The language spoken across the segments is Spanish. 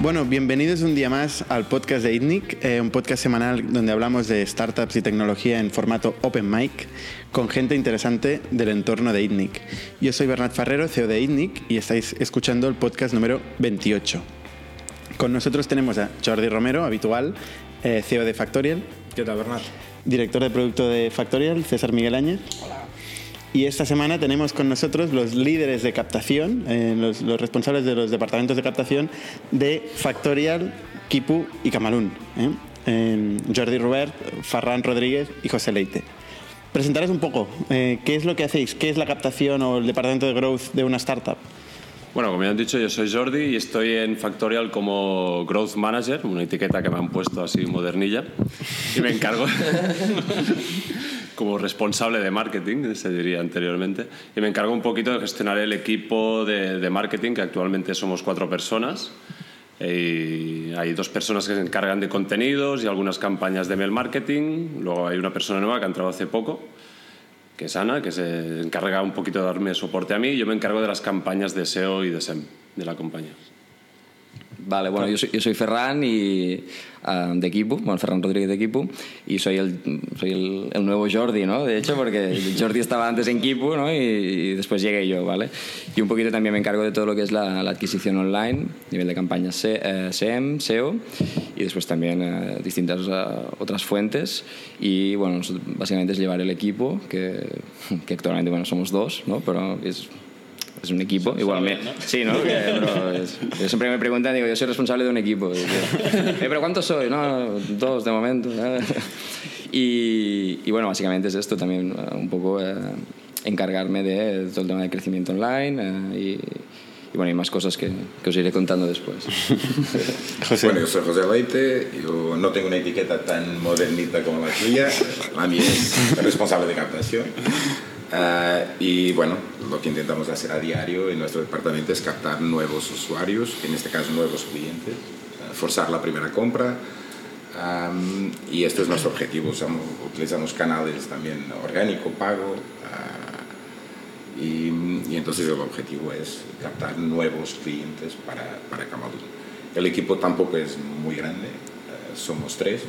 Bueno, bienvenidos un día más al podcast de ITNIC, eh, un podcast semanal donde hablamos de startups y tecnología en formato open mic con gente interesante del entorno de ITNIC. Yo soy Bernat Ferrero, CEO de ITNIC, y estáis escuchando el podcast número 28. Con nosotros tenemos a Jordi Romero, habitual, eh, CEO de Factorial. ¿Qué tal, Bernat? Director de producto de Factorial, César Miguel Áñez. Hola. Y esta semana tenemos con nosotros los líderes de captación, eh, los, los, responsables de los departamentos de captación de Factorial, Kipu y Camalún. ¿eh? Eh, Jordi Robert, Farran Rodríguez y José Leite. Presentaros un poco, eh, ¿qué es lo que hacéis? ¿Qué es la captación o el departamento de growth de una startup? Bueno, como ya han dicho, yo soy Jordi y estoy en Factorial como Growth Manager, una etiqueta que me han puesto así modernilla, y me encargo como responsable de marketing, se diría anteriormente, y me encargo un poquito de gestionar el equipo de, de marketing, que actualmente somos cuatro personas. Y hay dos personas que se encargan de contenidos y algunas campañas de mail marketing. Luego hay una persona nueva que ha entrado hace poco, que es Ana, que se encarga un poquito de darme soporte a mí. Yo me encargo de las campañas de SEO y de SEM de la compañía. Vale, bueno, yo soy, yo soy Ferran y, uh, de equipo, bueno, Ferran Rodríguez de equipo, y soy, el, soy el, el, nuevo Jordi, ¿no? De hecho, porque Jordi estaba antes en equipo, ¿no? Y, y, después llegué yo, ¿vale? Y un poquito también me encargo de todo lo que es la, la adquisición online, nivel de campañas C, eh, SEM, SEO, y después también eh, distintas uh, otras fuentes. Y bueno, básicamente es llevar el equipo, que, que actualmente, bueno, somos dos, ¿no? Pero es es un equipo, igualmente. ¿no? Sí, ¿no? Es, yo siempre me preguntan, digo, yo soy responsable de un equipo. Digo, eh, ¿Pero cuántos soy? No, dos de momento. Y, y, bueno, básicamente es esto también, un poco eh, encargarme de todo el tema de crecimiento online eh, y, y, bueno, y más cosas que, que, os iré contando después. José. Bueno, yo soy José Leite, yo no tengo una etiqueta tan modernita como la tuya, la mía es responsable de captación. Uh, y bueno, lo que intentamos hacer a diario en nuestro departamento es captar nuevos usuarios, en este caso nuevos clientes, uh, forzar la primera compra. Um, y este es nuestro objetivo. Usamos, utilizamos canales también orgánico, pago. Uh, y, y, entonces el objetivo es captar nuevos clientes para, para Camalún. El equipo tampoco es muy grande, somos tres,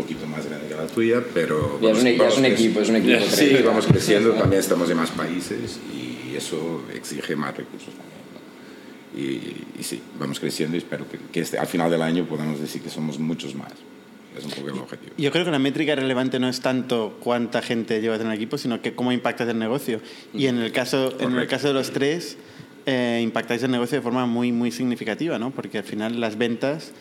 poquito más grande que la tuya, pero... Ya es, un, e- ya es un equipo, es un equipo. Sí, vamos creciendo, también estamos en más países y eso exige más recursos también. ¿no? Y, y, sí, vamos creciendo y espero que, que este, al final del año podamos decir que somos muchos más. Es un poco el objetivo. Yo creo que la métrica relevante no es tanto cuánta gente llevas en el equipo, sino que cómo impactas el negocio. Y en el caso, en el caso de los tres, eh, impactáis el negocio de forma muy, muy significativa, ¿no? Porque al final las ventas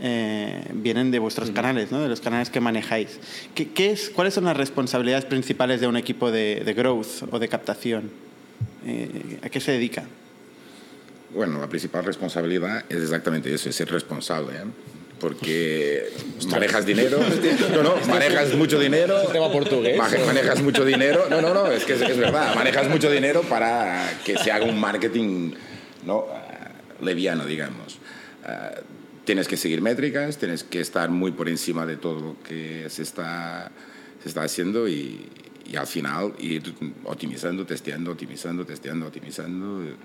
eh, vienen de vuestros canales, ¿no? de los canales que manejáis. ¿Qué, qué es, ¿Cuáles son las responsabilidades principales de un equipo de, de growth o de captación? Eh, ¿A qué se dedica? Bueno, la principal responsabilidad es exactamente eso, es ser responsable. Porque manejas dinero, no, no, manejas mucho dinero. Tema portugués. Manejas mucho dinero, no, no, no, es que es, es verdad, manejas mucho dinero para que se haga un marketing ¿no? Uh, leviano, digamos. Uh, tienes que seguir métricas, tienes que estar muy por encima de todo lo que se está, se está haciendo y, y al final ir optimizando, testeando, optimizando, testeando, optimizando.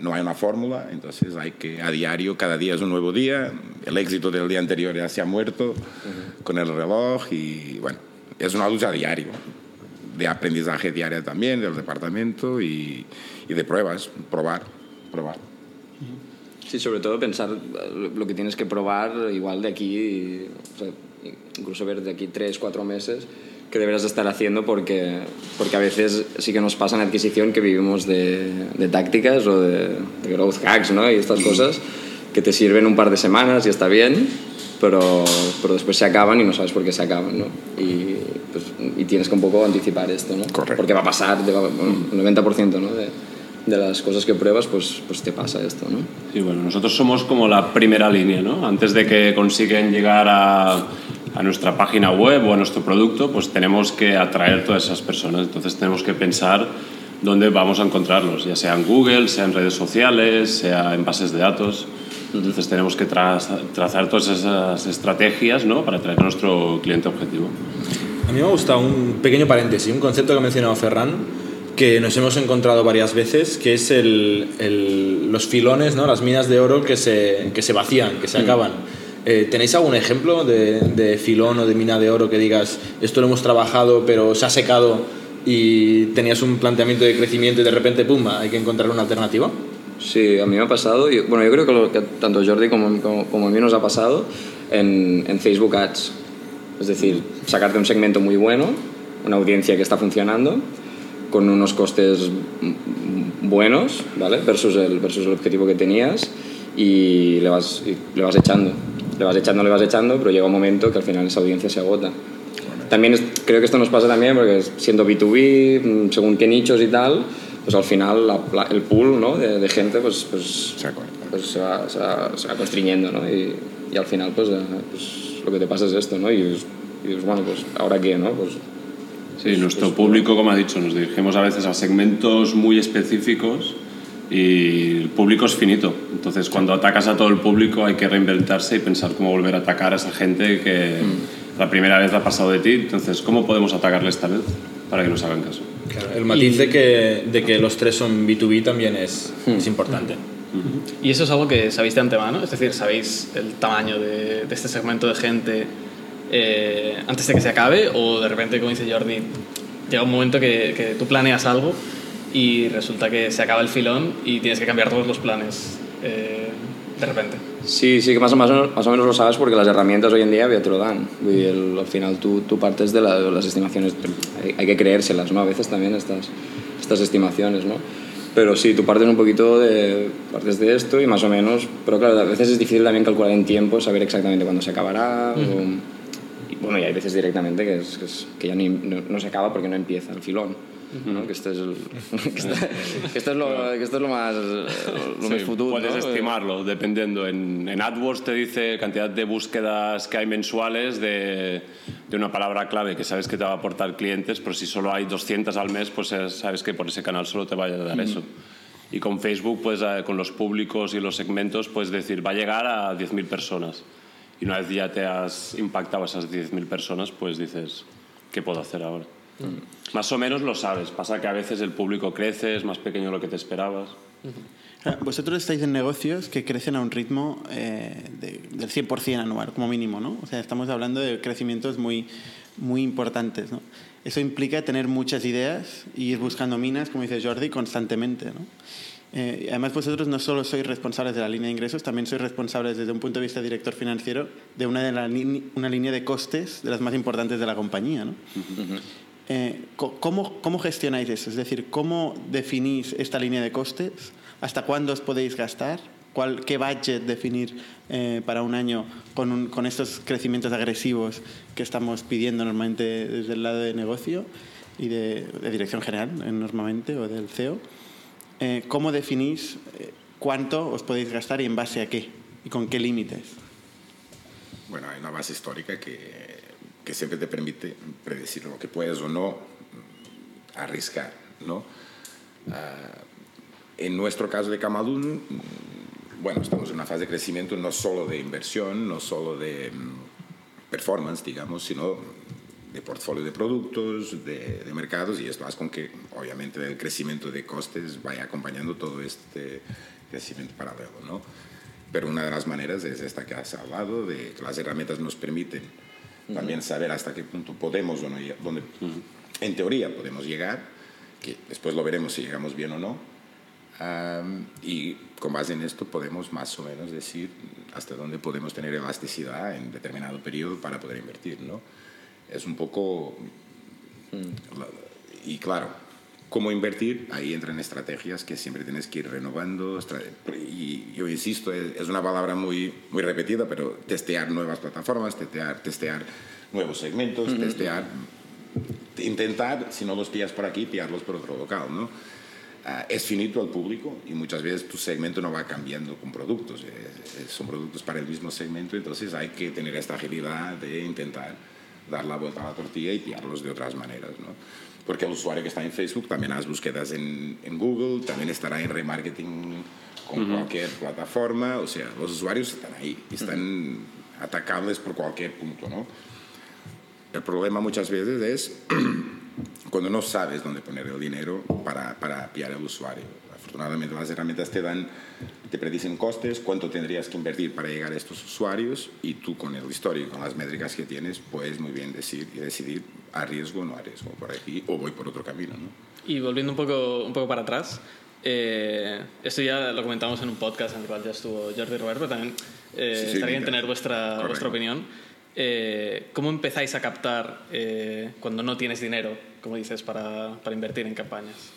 No hay una fórmula, entonces hay que a diario, cada día es un nuevo día, el éxito del día anterior ya se ha muerto uh -huh. con el reloj y bueno, es una lucha diaria, de aprendizaje diaria también del departamento y, y de pruebas, probar, probar. Sí, sobre todo pensar lo que tienes que probar igual de aquí, o sea, incluso ver de aquí tres, cuatro meses que deberás estar haciendo porque, porque a veces sí que nos pasa en adquisición que vivimos de, de tácticas o de, de, growth hacks ¿no? y estas cosas que te sirven un par de semanas y está bien, pero, pero después se acaban y no sabes por qué se acaban. ¿no? Y, pues, y tienes que un poco anticipar esto, ¿no? Correcto. porque va a pasar, de, bueno, el 90% ¿no? de, de las cosas que pruebas, pues, pues te pasa esto, ¿no? Sí, bueno, nosotros somos como la primera línea, ¿no? Antes de que consiguen llegar a, a nuestra página web o a nuestro producto, pues tenemos que atraer todas esas personas. Entonces tenemos que pensar dónde vamos a encontrarlos, ya sea en Google, sea en redes sociales, sea en bases de datos. Entonces tenemos que tra trazar todas esas estrategias ¿no? para atraer a nuestro cliente objetivo. A mí me ha gustado un pequeño paréntesis, un concepto que ha mencionado Ferran, que nos hemos encontrado varias veces, que es el, los filones, ¿no? las minas de oro que se, que se vacían, que se mm. Eh, ¿Tenéis algún ejemplo de, de, filón o de mina de oro que digas, esto lo hemos trabajado pero se ha secado y tenías un planteamiento de crecimiento y de repente, pum, hay que encontrar una alternativa? Sí, a mí me ha pasado. bueno, yo creo que, lo, que tanto Jordi como, como, como, a mí nos ha pasado en, en Facebook Ads. Es decir, sacarte un segmento muy bueno, una audiencia que está funcionando, con unos costes buenos, ¿vale? Versus el, versus el objetivo que tenías y le vas, le vas echando. Le vas echando, le vas echando, pero llega un momento que al final esa audiencia se agota. También creo que esto nos pasa también porque siendo B2B, mm, según qué nichos y tal, pues al final el pool ¿no? de, gente pues, pues, pues se, va, se, va, se, va, constriñendo ¿no? y, y, al final pues, pues, lo que te pasa es esto ¿no? y, y bueno, pues ahora qué, ¿no? Pues, Sí, nuestro público, como ha dicho, nos dirigimos a veces a segmentos muy específicos y el público es finito. Entonces, cuando atacas a todo el público hay que reinventarse y pensar cómo volver a atacar a esa gente que mm. la primera vez ha pasado de ti. Entonces, ¿cómo podemos atacarle esta vez para que nos hagan caso? el matiz de, que, de que los tres son B2B también es, mm. es importante. Y eso es algo que sabéis de antemano, es decir, sabéis el tamaño de, de este segmento de gente eh, antes de que se acabe o de repente, como dice Jordi, llega un momento que, que, tú planeas algo y resulta que se acaba el filón y tienes que cambiar todos los planes eh, de repente. Sí, sí que más o, menos, más o menos lo sabes porque las herramientas hoy en día ya te lo dan. El, al final tú, tú partes de, las estimaciones, hay, hay, que creérselas, ¿no? A veces también estas, estas estimaciones, ¿no? Pero sí, tú partes un poquito de, partes de esto y más o menos, pero claro, a veces es difícil también calcular en tiempo, saber exactamente cuándo se acabará. o, bueno, y hay veces directamente que, es, que, ya ni, no, se acaba porque no empieza el filón. ¿No? que, esto es que, esto es lo, que esto es lo más, lo más futuro. Puedes estimarlo, dependiendo. En, en, AdWords te dice cantidad de búsquedas que hay mensuales de, de, una palabra clave que sabes que te va a aportar clientes, pero si solo hay 200 al mes, pues sabes que por ese canal solo te va a dar eso. Y con Facebook, pues con los públicos y los segmentos, puedes decir, va a llegar a 10.000 personas y una vez ya te has impactado a esas 10.000 personas, pues dices, ¿qué puedo hacer ahora? Mm. Más o menos lo sabes. Pasa que a veces el público crece, es más pequeño de lo que te esperabas. Ah, vosotros estáis en negocios que crecen a un ritmo eh, del 100% anual, como mínimo, ¿no? O sea, estamos hablando de crecimientos muy, muy importantes, ¿no? Eso implica tener muchas ideas y ir buscando minas, como dice Jordi, constantemente, ¿no? Eh, además, vosotros no solo sois responsables de la línea de ingresos, también sois responsables desde un punto de vista director financiero de una, de la una línea de costes de las más importantes de la compañía. ¿no? Eh, ¿cómo, ¿Cómo gestionáis eso? Es decir, ¿cómo definís esta línea de costes? ¿Hasta cuándo os podéis gastar? ¿Cuál, ¿Qué budget definir eh, para un año con, con estos crecimientos agresivos que estamos pidiendo normalmente desde el lado de negocio y de, de dirección general, normalmente, o del CEO? Eh, ¿cómo definís eh, cuánto os podéis gastar y en base a qué? ¿Y con qué límites? Bueno, hay una base histórica que, que siempre te permite predecir lo que puedes o no arriesgar, ¿no? Ah, en nuestro caso de Camalún, bueno, estamos en una fase de crecimiento no solo de inversión, no solo de mm, performance, digamos, sino de portfolio de productos, de, de, mercados, y esto hace con que, obviamente, el crecimiento de costes vaya acompañando todo este crecimiento paralelo, ¿no? Pero una de las maneras es esta que has hablado, de que las herramientas nos permiten también saber hasta qué punto podemos o no, donde, en teoría podemos llegar, que después lo veremos si llegamos bien o no, y con base en esto podemos más o menos decir hasta dónde podemos tener elasticidad en determinado periodo para poder invertir, ¿no? es un poco... Y claro, cómo invertir, ahí entran estrategias que siempre tienes que ir renovando. Y yo insisto, es una palabra muy, muy repetida, pero testear nuevas plataformas, testear, testear nuevos segmentos, testear, intentar, si no los pillas por aquí, pillarlos por otro local, ¿no? Ah, es finito al público y muchas veces tu segmento no va cambiando con productos, son productos para el mismo segmento, entonces hay que tener esta agilidad de intentar dar la vuelta a la tortilla y pillarlos de otras maneras, ¿no? Porque el usuario que está en Facebook también hace búsquedas en, en Google, también estará en remarketing con cualquier plataforma, o sea, los usuarios están ahí, están atacables por cualquier punto, ¿no? El problema muchas veces es cuando no sabes dónde poner el dinero para, para pillar al usuario. Afortunadamente las herramientas te dan, te predicen costes, cuánto tendrías que invertir para llegar a estos usuarios y tú con el histórico, con las métricas que tienes, puedes muy bien decir, decidir arriesgo o no arriesgo por aquí o voy por otro camino. ¿no? Y volviendo un poco, un poco para atrás, eh, esto ya lo comentamos en un podcast en el cual ya estuvo Jordi Roberto, también eh, Sí, sí, estaría bien tener vuestra, Correcto. vuestra opinión. Eh, ¿Cómo empezáis a captar eh, cuando no tienes dinero, como dices, para, para invertir en campañas?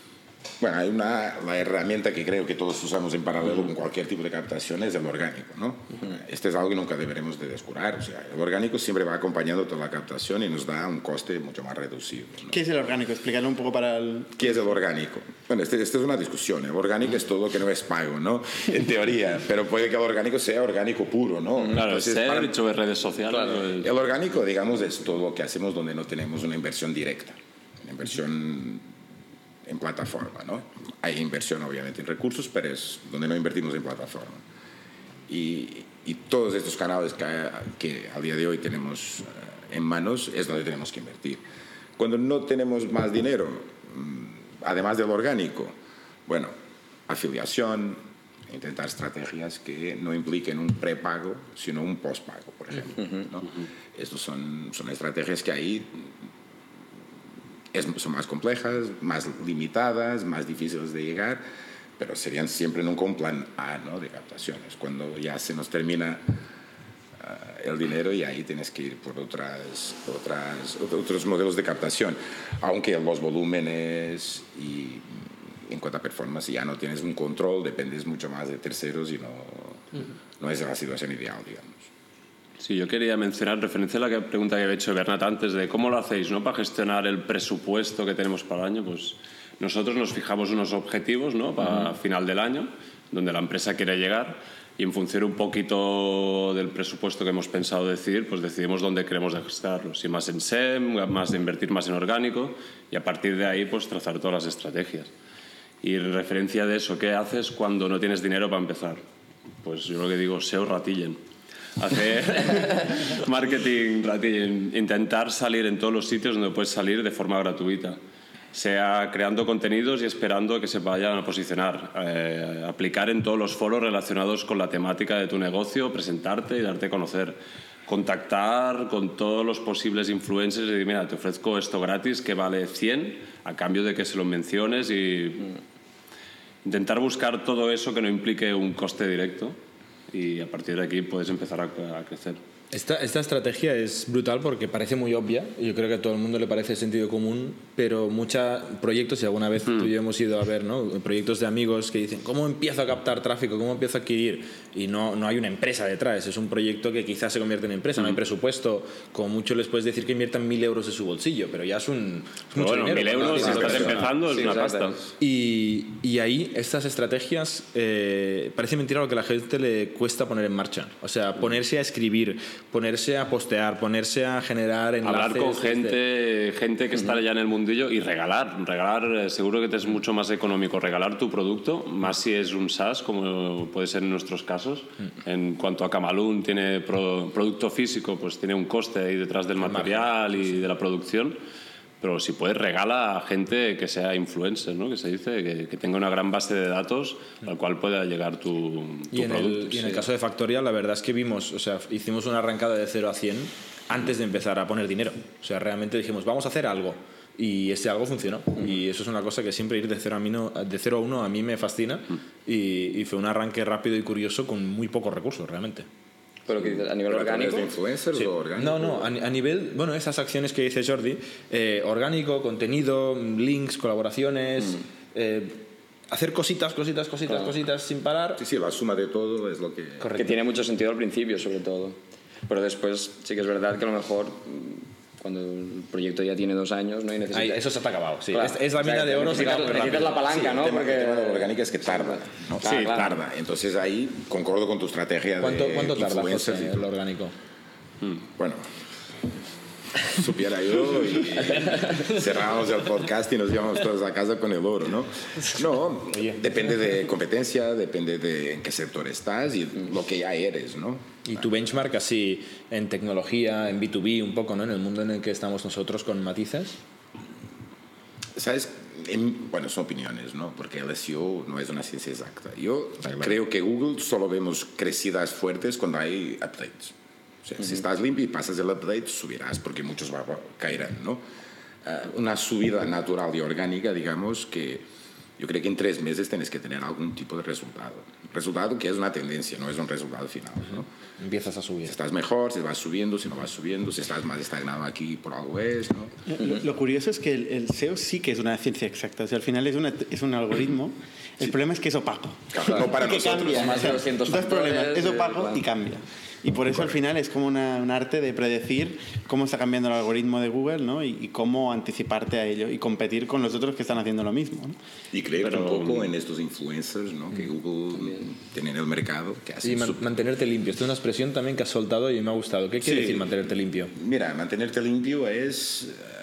Bueno, hay una, la herramienta que creo que todos usamos en paralelo con cualquier tipo de captación es el orgánico, ¿no? Este es algo que nunca deberemos de descurar. O sea, el orgánico siempre va acompañando toda la captación y nos da un coste mucho más reducido. ¿no? ¿Qué es el orgánico? Explícalo un poco para el... ¿Qué es el orgánico? Bueno, esta este es una discusión. El orgánico es todo lo que no es pago, ¿no? En teoría, pero puede que el orgánico sea orgánico puro, ¿no? Claro, Entonces, ser para- hecho en redes sociales. pues, el orgánico, digamos, es todo lo que hacemos donde no tenemos una inversión directa, una inversión en plataforma, ¿no? Hay inversión, obviamente, en recursos, pero es donde no invertimos en plataforma. Y, y todos estos canales que, que al día de hoy tenemos eh, en manos es donde tenemos que invertir. Cuando no tenemos más dinero, mm, además del orgánico, bueno, afiliación, intentar estrategias que no impliquen un prepago, sino un postpago, por ejemplo. ¿no? Estos son, son estrategias que ahí es- son más complejas, más limitadas, más difíciles de llegar, pero serían siempre nunca un plan A ¿no? de captaciones. Cuando ya se nos termina ah, el dinero y ahí tienes que ir por otras, otras, otros modelos de captación. Aunque los volúmenes y en cuanto a performance ya no tienes un control, dependes mucho más de terceros y no, no es la situación ideal, digamos. Sí, yo quería mencionar, en referencia a la pregunta que había hecho Bernat antes, de cómo lo hacéis ¿no? para gestionar el presupuesto que tenemos para el año. Pues nosotros nos fijamos unos objetivos ¿no? para final del año, donde la empresa quiere llegar, y en función un poquito del presupuesto que hemos pensado decidir, pues decidimos dónde queremos gastarlo. Si más en SEM, más invertir más en orgánico, y a partir de ahí pues trazar todas las estrategias. Y en referencia de eso, ¿qué haces cuando no tienes dinero para empezar? Pues yo lo que digo, SEO ratillen. Hacer marketing ratillen. Intentar salir en todos los sitios donde puedes salir de forma gratuita. Sea creando contenidos y esperando que se vayan a posicionar. Eh, aplicar en todos los foros relacionados con la temática de tu negocio, presentarte y darte a conocer. Contactar con todos los posibles influencers y decir, mira, te ofrezco esto gratis que vale 100 a cambio de que se lo menciones y intentar buscar todo eso que no implique un coste directo y a partir de aquí puedes empezar a, a crecer. Esta, esta estrategia es brutal porque parece muy obvia. y Yo creo que a todo el mundo le parece sentido común, pero muchos proyectos, y alguna vez tú y yo hemos ido a ver, ¿no? proyectos de amigos que dicen, ¿cómo empiezo a captar tráfico? ¿Cómo empiezo a adquirir? Y no, no hay una empresa detrás, es un proyecto que quizás se convierte en empresa, no hay presupuesto. Como mucho les puedes decir que inviertan mil euros de su bolsillo, pero ya es, un, es mucho bueno, dinero. mil euros si estás empezando es Sí, una pasta. Y, y ahí estas estrategias, eh, parece mentira lo que a la gente le cuesta poner en marcha. O sea, ponerse a escribir, ponerse a postear, ponerse a generar enlaces. Hablar con gente, gente que está ya en el mundillo y regalar. Regalar, eh, seguro que te es mucho más económico regalar tu producto, más si es un SaaS, como puede ser en nuestros casos. En cuanto a Camalún tiene pro- producto físico, pues tiene un coste ahí detrás del material y de la producción. Pero si puedes, regala a gente que sea influencer, ¿no? que se dice, que, que tenga una gran base de datos al cual pueda llegar tu, tu Y en, producto. el, y en el caso de Factorial, la verdad es que vimos, o sea, hicimos una arrancada de 0 a 100 antes de empezar a poner dinero. O sea, realmente dijimos, vamos a hacer algo. Y ese algo funcionó. Y eso es una cosa que siempre ir de 0 a, de 0 a 1 a mí me fascina. Y, y fue un arranque rápido y curioso con muy pocos recursos, realmente. Pero que dices, a nivel ¿Pero a través orgánico. de influencers Sí. o orgánico? No, no, a, ni- a nivel, bueno, esas acciones que dice Jordi, eh, orgánico, contenido, links, colaboraciones, eh, hacer cositas, cositas, cositas, Claro. cositas sin parar. Sí, sí, la suma de todo es lo que... Que tiene mucho sentido al principio, sobre todo. Pero después sí que es verdad que a lo mejor mm, cuando el proyecto ya tiene dos años, ¿no? Y necesitas... Ahí, eso se ha acabado, sí. Claro, es, es la mina de oro. necesitas la palanca, Sí, ¿no? el tema, Porque... el tema de la orgánica es que tarda. ¿no? Claro, sí, claro. tarda. Entonces ahí concordo con tu estrategia ¿Cuánto, de cuánto tarda José, y el orgánico? Bueno, supiera yo y cerramos el podcast y nos íbamos todos a casa con el oro, ¿no? No, depende de competencia, depende de en qué sector estás y lo que ya eres, ¿no? Y tu benchmark así en tecnología, en B2B, un poco, ¿no? En el mundo en el que estamos nosotros con matices. ¿sabes? En- bueno, son opiniones, ¿no? Porque el SEO no es una ciencia exacta. Yo creo que Google solo vemos crecidas fuertes cuando hay updates. O sea, si estás limpio y pasas el update, subirás porque muchos caerán, ¿no? Ah, una subida natural y orgánica, digamos, que yo creo que en tres meses tienes que tener algún tipo de resultado. Resultado que es una tendencia, no es un resultado final, ¿no? Empiezas a subir. Si estás mejor, si vas subiendo, si no vas subiendo, si estás más estagnado aquí, por algo es, ¿no? Lo, lo curioso es que el, el SEO sí que es una ciencia exacta. O sea, al final es, una- es un algoritmo. El problema es que es opaco. Claro, no para que nosotros. cambia. más de O sea, 200 dos problemas. Es eh, opaco y cambia. Y por eso al final es como una- un arte de predecir cómo está cambiando el algoritmo de Google ¿no? y, y cómo anticiparte a ello y competir con los otros que están haciendo lo mismo. ¿no? Y creer Pero- un poco en estos influencers ¿no? que Google tiene en el mercado. Que hacen Y man- su- mantenerte limpio. Esta es una expresión también que has soltado y me ha gustado. ¿Qué quiere Sí. decir mantenerte limpio? Mira, mantenerte limpio es eh,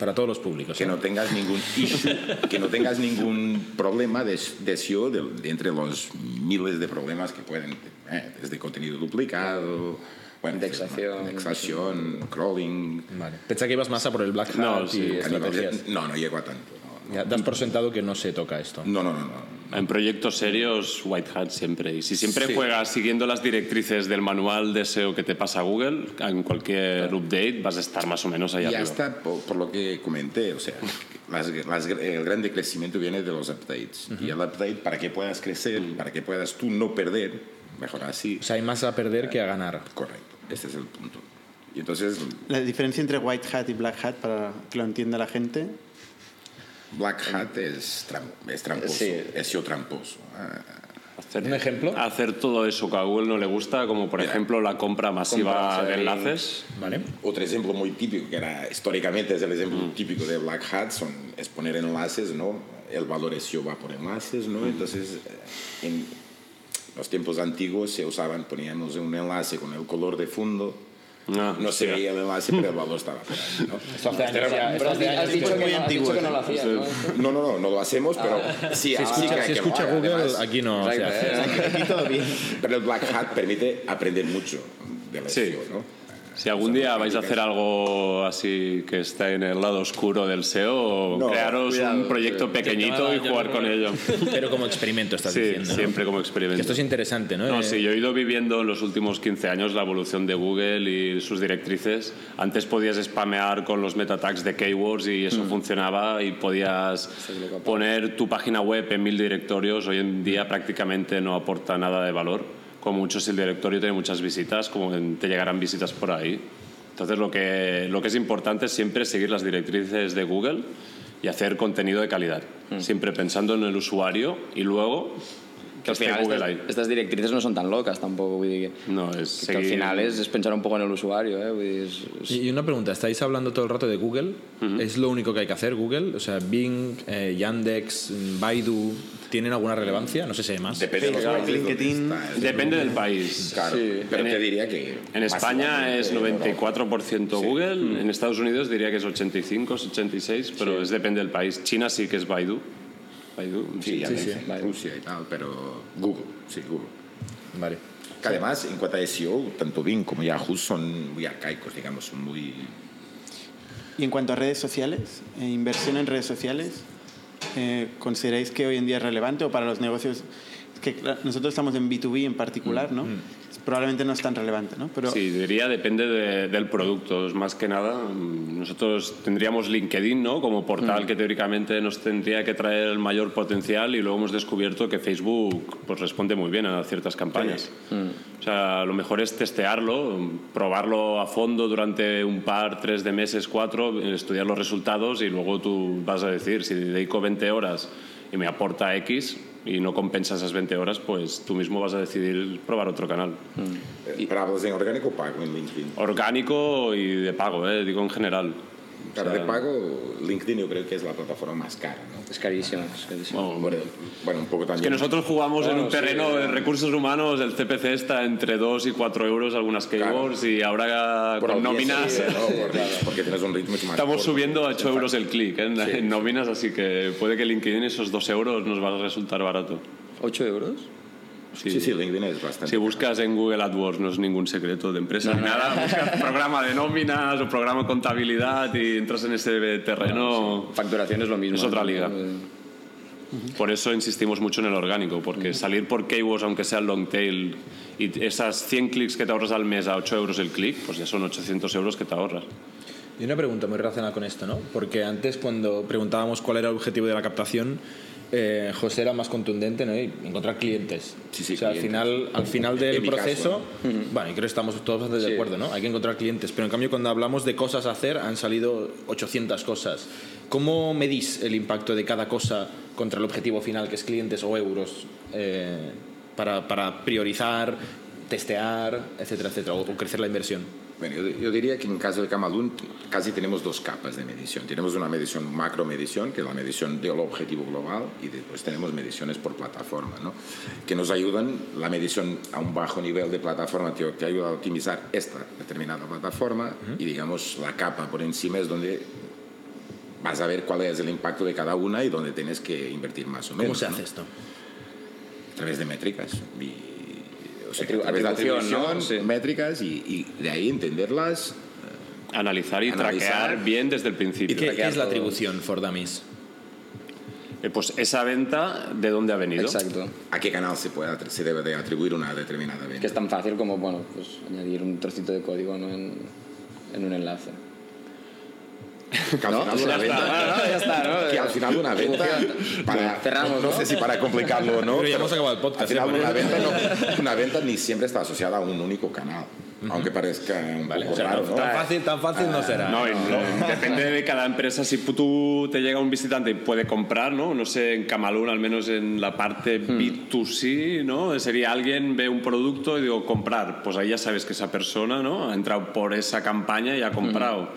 Para todos los públicos. que ¿eh? no tengas ningún issue, que no tengas ningún problema de, de SEO de, de entre los miles de problemas que pueden, eh, desde contenido duplicado, bueno, Indexación. indexación, crawling, Vale. Pensaba que ibas más a por el Black Hat No, y sí, no, no llego a tanto. no. Ya, das por sentado que no se toca esto. No, no, no, no. En proyectos serios, White Hat siempre. Y si siempre Sí. juegas siguiendo las directrices del manual de SEO que te pasa Google, en cualquier update vas a estar más o menos ahí Y arriba. hasta por, por lo que comenté, o sea, las- las- el gran crecimiento viene de los updates. Y el update, para que puedas crecer, para que puedas tú no perder, mejor así. O sea, hay más a perder que a ganar. Correcto, este es el punto. Y entonces, La diferencia entre White Hat y Black Hat, para que lo entienda la gente, Black Hat es, tram- es tramposo, Sí. es tramposo. Ah, Hacer, ¿Un ejemplo? Hacer todo eso que a Google no le gusta, como por Mira. ejemplo la compra masiva Compra, de enlaces. ¿Vale? Otro ejemplo muy típico, que era históricamente es el ejemplo típico de Black Hat, son, es poner enlaces, ¿no? El valor SEO va por enlaces, ¿no? Entonces, eh, en los tiempos antiguos se usaban, poníamos un enlace con el color de fondo, Ah, no se sí. veía enlace, pero el valor estaba por ahí, ¿no? Esto hace años ya- esto Pero has, dicho, que muy no, has antiguo, dicho que no lo hacías, ¿no? No, no, no, no lo hacemos, pero sí, Si ahora sí escucha, que- si que lo escucha haga, Google, además. aquí no se Exacto, hace. ¿eh? aquí todo bien. Pero el Black Hat permite aprender mucho del Sí. SEO, ¿no? Si algún día vais a hacer algo así que está en el lado oscuro del SEO, No, crearos cuidado, un proyecto sí. pequeñito y jugar con ello. Pero como experimento estás Sí, diciendo. ¿no? siempre como Que experimento. esto es interesante, ¿no? No, Eh, sí, yo he ido viviendo en los últimos 15 años la evolución de Google y sus directrices. Antes podías spamear con los meta tags de keywords y eso funcionaba y podías poner tu página web en mil directorios. Hoy en día prácticamente no aporta nada de valor. Como mucho si el directorio tiene muchas visitas, como te llegarán visitas por ahí. Entonces lo que, lo que es importante es siempre seguir las directrices de Google y hacer contenido de calidad. Siempre pensando en el usuario y luego Que al final Google estas, ahí. estas directrices no son tan locas tampoco, vull dir que, No, es que al seguir- final es, es pensar un poco en el usuario, eh? vull dir, és, és... Y una pregunta, estáis hablando todo el rato de Google. ¿Es lo único que hay que hacer Google? O sea, Bing, eh, Yandex, Baidu, ¿tienen alguna relevancia? No sé si hay más. Depende de Facebook, países donde LinkedIn. está, es- Depende del país. Claro, Sí. pero En te diría que... En España es masivamente, 94% Google, Mm. en Estados Unidos diría que es 85, 86, pero es depende del país. China sí que es Baidu. Baidu, Sí, ya Sí, Rusia y tal, pero Google, sí, Google. Vale. Que además, en cuanto a SEO, tanto Bing como Yahoo son muy arcaicos, digamos, son muy... Y en cuanto a redes sociales, eh, inversión en redes sociales, eh, ¿consideráis que hoy en día es relevante o para los negocios? Que nosotros estamos en B2B en particular, ¿no? Probablemente no es tan relevante, ¿no? Pero Sí, diría depende de- del producto. Es más que nada, mm, nosotros tendríamos LinkedIn ¿no? como portal que teóricamente nos tendría que traer el mayor potencial y luego hemos descubierto que Facebook pues, responde muy bien a ciertas campañas. O sea, lo mejor es testearlo, probarlo a fondo durante un par, tres de meses, cuatro, estudiar los resultados y luego tú vas a decir, si dedico 20 horas y me aporta X y no compensa esas 20 horas, pues tú mismo vas a decidir probar otro canal. Eh, Pero hablas en orgánico o pago en LinkedIn. Orgánico y de pago, eh, digo en general. Claro, O sea, de pago, LinkedIn yo creo que es la plataforma más cara, ¿no? És caríssim, és caríssim. Bueno, Bueno, bueno, un poco es también... que nosotros jugamos en Bueno, un sí, terreno de eh. recursos humanos, el CPC está entre 2 y 4 euros algunas keywords y ahora Por con nóminas sí, ¿no? Por- porque tienes un ritmo más estamos corto. subiendo a 8 euros el clic eh, en, Sí. en nóminas, así que puede que LinkedIn esos 2 euros nos va a resultar barato. 8 euros? Sí, sí, LinkedIn es bastante. Si buscas en Google AdWords no es ningún secreto de empresa ni nada, buscas programa de nóminas o programa de contabilidad y entras en ese terreno. Facturación es lo mismo. Es otra liga. Por eso insistimos mucho en el orgánico, porque salir por keywords, aunque sea el long tail, y esas 100 clics que te ahorras al mes a 8 euros el clic, pues ya son 800 euros que te ahorras. Y una pregunta muy relacionada con esto, ¿no? Porque antes cuando preguntábamos cuál era el objetivo de la captación, eh, José era más contundente, ¿no? Y encontrar clientes. Sí, sí, o sea, al clientes. final, al final del En proceso, caso, bueno, y creo que estamos todos bastante de Sí. acuerdo, ¿no? Hay que encontrar clientes. Pero en cambio, cuando hablamos de cosas a hacer, han salido 800 cosas. ¿Cómo medís el impacto de cada cosa contra el objetivo final, que es clientes o euros, eh, para, para priorizar, testear, etcétera, etcétera, o crecer la inversión? Bueno, yo, yo diría que en caso de Camalún casi tenemos dos capas de medición. Tenemos una medición macro medición, que es la medición del objetivo global, y después tenemos mediciones por plataforma, ¿no? que nos ayudan, la medición a un bajo nivel de plataforma te, te ayuda a optimizar esta determinada plataforma, y digamos la capa por encima es donde vas a ver cuál es el impacto de cada una y dónde tienes que invertir más o menos. ¿Cómo se ¿no? hace esto? A través de métricas. Y, o sea, Atribu- atribución, ¿no? Sí. métricas, y, y de ahí entenderlas Analizar y Analizar. traquear bien desde el principio. ¿Qué, qué es la atribución for Dummies? Eh, pues esa venta, ¿de dónde ha venido? Exacto. a qué canal se, puede, se debe de atribuir una determinada Que venta. es tan fácil como, bueno, pues añadir un trocito de código ¿no? en, en un enlace. Que al final una venta, No, no, ya está, ¿no? que al final una venta, para, Cerramos, no, ¿no? sé si para complicarlo o no, Pero ya hemos acabado el podcast, Al final ¿eh? una venta, no- una venta ni siempre está asociada a un único canal, aunque parezca un Vale, poco o sea, raro, no, ¿no? tan fácil, tan fácil no será. No, no, depende de cada empresa. Si tú te llega un visitante y puede comprar, ¿no? No sé, en Camalún, al menos en la parte B2C, ¿no? Sería alguien ve un producto y digo, comprar. Pues ahí ya sabes que esa persona, ¿no? Ha entrado por esa campaña y ha comprado.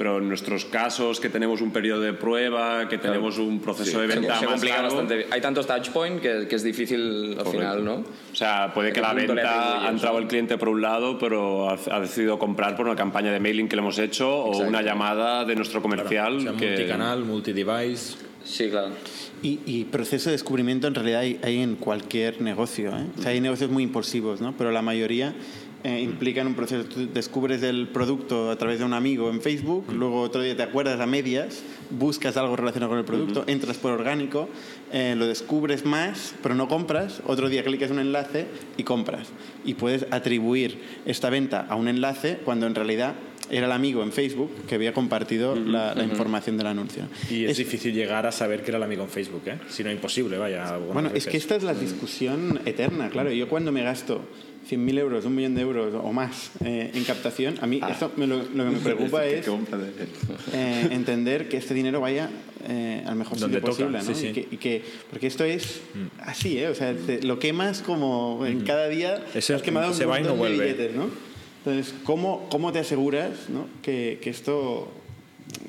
Pero en nuestros casos, que tenemos un periodo de prueba, que tenemos un proceso Sí, de venta se más largo, bastante. Hay tantos touchpoint que, que es difícil al Correcto. final, ¿no? O sea, puede que ¿A la venta ha entrado el cliente por un lado, pero ha, ha decidido comprar por una campaña de mailing que le hemos hecho o Exacto. una llamada de nuestro comercial. O sea, que, multicanal, multidevice. Sí, claro. Y, y proceso de descubrimiento en realidad hay, hay en cualquier negocio. ¿eh? O sea, hay negocios muy impulsivos, ¿no? pero la mayoría eh, implican un proceso. Tú descubres el producto a través de un amigo en Facebook, luego otro día te acuerdas a medias, buscas algo relacionado con el producto, entras por orgánico, eh, lo descubres más, pero no compras, otro día clicas un enlace y compras. Y puedes atribuir esta venta a un enlace cuando en realidad era el amigo en Facebook que había compartido la, la información del anuncio. Y es, Es- difícil llegar a saber que era el amigo en Facebook, ¿eh? Si no, imposible, vaya. Bueno, es veces. que esta es la discusión eterna, claro. Yo cuando me gasto 100.000 euros, un millón de euros o más eh, en captación, a mí esto me lo, lo que me preocupa es eh, entender que este dinero vaya eh, al mejor sitio posible, ¿no? sí, sí. Y, que, y que- porque esto es así, ¿eh? O sea, te- lo quemas como en cada día Ese has quemado un se no montón de billetes, ¿no? Entonces, ¿cómo, cómo te aseguras ¿no? que, que esto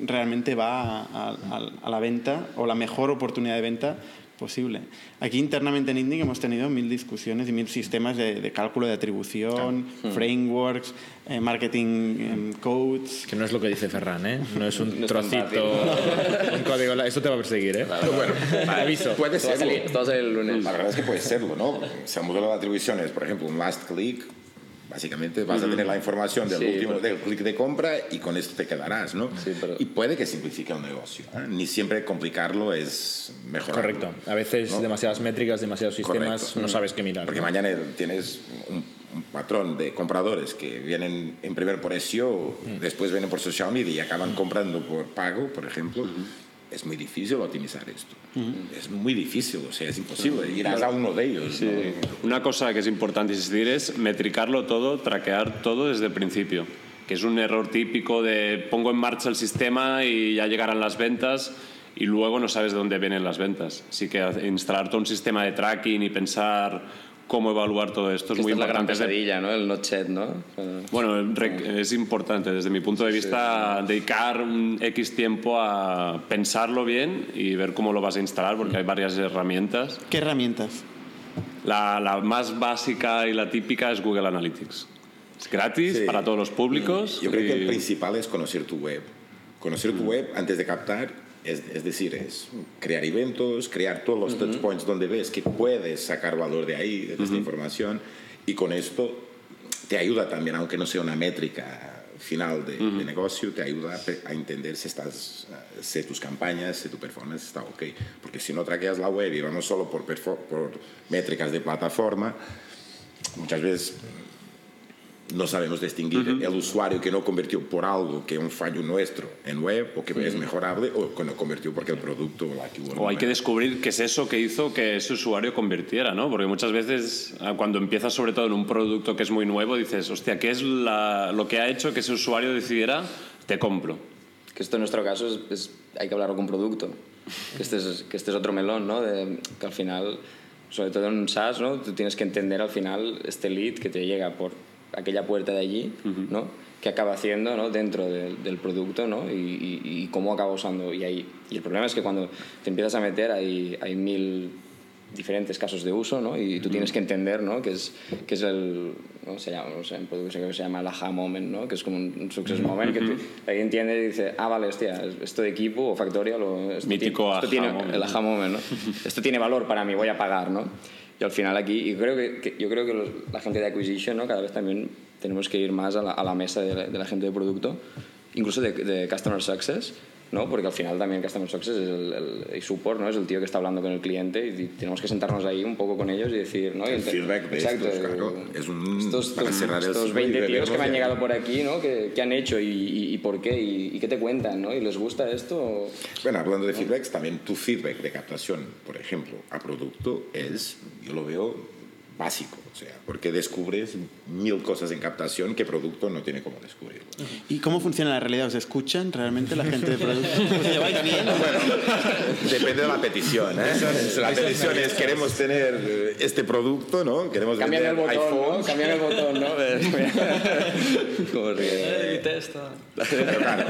realmente va a, a- a la venta o la mejor oportunidad de venta posible. Aquí internamente en Indic hemos tenido mil discusiones y mil sistemas de, de cálculo de atribución, frameworks, eh, marketing em, codes. Que no es lo que dice Ferran, ¿eh? No es un No es trocito, un código. Esto te va a perseguir, ¿eh? Pero bueno, aviso. puede serlo. salir el lunes. La verdad es que puede serlo, ¿no? Si el modelo de atribución es, por ejemplo, un last click, básicamente vas a tener la información del Sí, último pero- del clic de compra y con esto te quedarás, ¿no? Sí, pero- Y puede que simplifique el negocio. ¿eh? Ni siempre complicarlo es mejor. Correcto. A veces ¿No? demasiadas métricas, demasiados sistemas, Correcto. no sabes qué mirar. Porque ¿no? mañana tienes un, un patrón de compradores que vienen en primer precio, Mm. después vienen por social media y acaban comprando por pago, por ejemplo. Es muy difícil optimizar esto. Es muy difícil, o sea, es imposible. Irás a uno de ellos. ¿no? Una cosa que es importante insistir es metricarlo todo, traquear todo desde el principio, que es un error típico de pongo en marcha el sistema y ya llegarán las ventas y luego no sabes de dónde vienen las ventas. Así que instalar todo un sistema de tracking y pensar cómo evaluar todo esto es Esta muy es la gran importante. pesadilla, ¿no? El notchet, ¿no? Bueno, es importante desde mi punto de vista dedicar un X tiempo a pensarlo bien y ver cómo lo vas a instalar porque hay varias herramientas. ¿Qué herramientas? La, la más básica y la típica es Google Analytics. Es gratis Sí. para todos los públicos. Yo creo que y- el principal es conocer tu web. Conocer tu web antes de captar Es, es, decir, es crear eventos, crear todos los touch points donde ves que puedes sacar valor de ahí, de esta información, y con esto te ayuda también, aunque no sea una métrica final de, de negocio, te ayuda a, a, entender si, estás, si tus campañas, si tu performance está ok. Porque si no traqueas la web y vamos solo por, por métricas de plataforma, muchas veces no sabemos distinguir uh -huh. el usuario que no convirtió por algo que es un fallo nuestro en web o que -huh. es mejorable o que no convirtió porque el producto la O hay que descubrir qué es eso que hizo que ese usuario convirtiera, ¿no? Porque muchas veces cuando empiezas sobre todo en un producto que es muy nuevo dices, hostia, ¿qué es la, lo que ha hecho que ese usuario decidiera te compro? Que esto en nuestro caso es, es hay que hablarlo con producto. Que este es, que este es otro melón, ¿no? De, que al final, sobre todo en un SaaS, ¿no? Tú tienes que entender al final este lead que te llega por aquella puerta de allí, uh -huh. ¿no? ¿Qué acaba haciendo ¿no? dentro de, del producto ¿no? y, y, y, cómo acaba usando? Y, ahí, y el problema es que cuando te empiezas a meter hay, hay mil diferentes casos de uso ¿no? y tú tienes que entender ¿no? que, es, que es el ¿no? Se llama, no sé, en producto se llama el aha moment ¿no? que es como un, un success moment que tú, ahí entiende y dice ah vale hostia esto de equipo o factorial o esto mítico tiene, esto aha tiene, moment. el aha moment ¿no? esto tiene valor para mí voy a pagar ¿no? Y al final aquí y creo que, yo creo que la gente de acquisition ¿no? cada vez también tenemos que ir más a la, mesa de la, de la, gente de producto incluso de, de customer success ¿no? Porque al final también Customer Success es el, el, support, ¿no? Es el tío que está hablando con el cliente y tenemos que sentarnos ahí un poco con ellos y decir, ¿no? El feedback de Exacto, estos, claro. Es un... Estos, para cerrar estos 20 tíos que me han llegado por aquí, ¿no? ¿Qué, qué han hecho y, y, y, por qué? Y, y, qué te cuentan, ¿no? ¿Y les gusta esto? Bueno, hablando de feedbacks, también tu feedback de captación, por ejemplo, a producto es, yo lo veo básico, o sea, porque descubres mil cosas en captación que producto no tiene cómo descubrir. ¿Y cómo funciona la realidad? ¿Os escuchan realmente la gente de producto? ¿Os lleváis bien? Bueno, depende de la petición, ¿eh? La petición es queremos tener este producto, ¿no? Queremos Cambiar vender el botón, iPhones. ¿no? Cambiar el botón, ¿no? Como. Pero claro,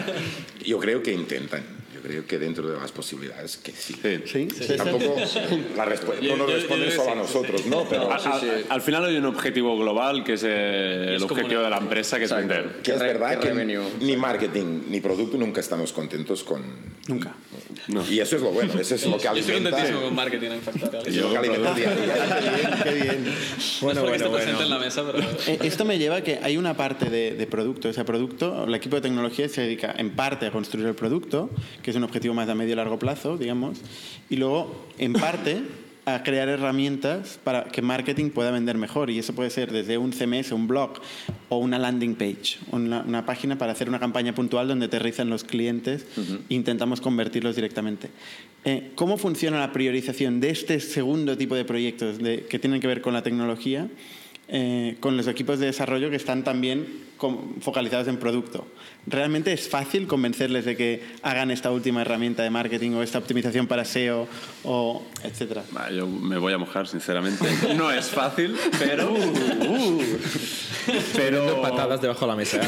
yo creo que intentan creo que dentro de las posibilidades que sí. Sí, sí. Tampoco la respuesta no nos responde solo a nosotros, ¿no? Pero al, al, al, final hay un objetivo global que es eh, el objetivo de la empresa, que es vender. Que es verdad que ni marketing ni producto nunca estamos contentos con... Nunca. No. Y eso es lo bueno, eso es lo que alimenta... Yo estoy contentísimo con marketing en. Es lo que alimenta el día a día. Qué bien. Bueno, no bueno, bueno. En la mesa, pero... Eh, Esto me lleva a que hay una parte de, de producto. Ese producto, el equipo de tecnología se dedica en parte a construir el producto, que es un objetivo más a medio y largo plazo, digamos, y luego, en parte, a crear herramientas para que marketing pueda vender mejor. Y eso puede ser desde un CMS, un blog o una landing page, una, una página para hacer una campaña puntual donde aterrizan los clientes uh -huh. e intentamos convertirlos directamente. Eh, ¿Cómo funciona la priorización de este segundo tipo de proyectos de, que tienen que ver con la tecnología? Eh, con los equipos de desarrollo que están también con, focalizados en producto. ¿Realmente es fácil convencerles de que hagan esta última herramienta de marketing o esta optimización para SEO o etcétera? Bah, yo me voy a mojar, sinceramente. No es fácil, pero... Uh, uh. pero patadas debajo de la mesa.